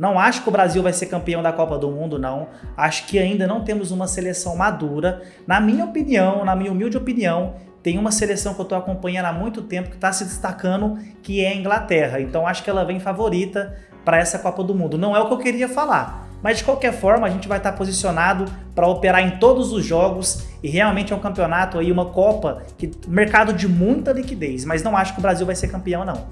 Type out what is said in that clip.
Não acho que o Brasil vai ser campeão da Copa do Mundo, não. Acho que ainda não temos uma seleção madura. Na minha opinião, na minha humilde opinião, tem uma seleção que eu estou acompanhando há muito tempo que está se destacando, que é a Inglaterra. Então acho que ela vem favorita para essa Copa do Mundo. Não é o que eu queria falar, mas de qualquer forma a gente vai estar posicionado para operar em todos os jogos e realmente é um campeonato aí, uma Copa que mercado de muita liquidez, mas não acho que o Brasil vai ser campeão não.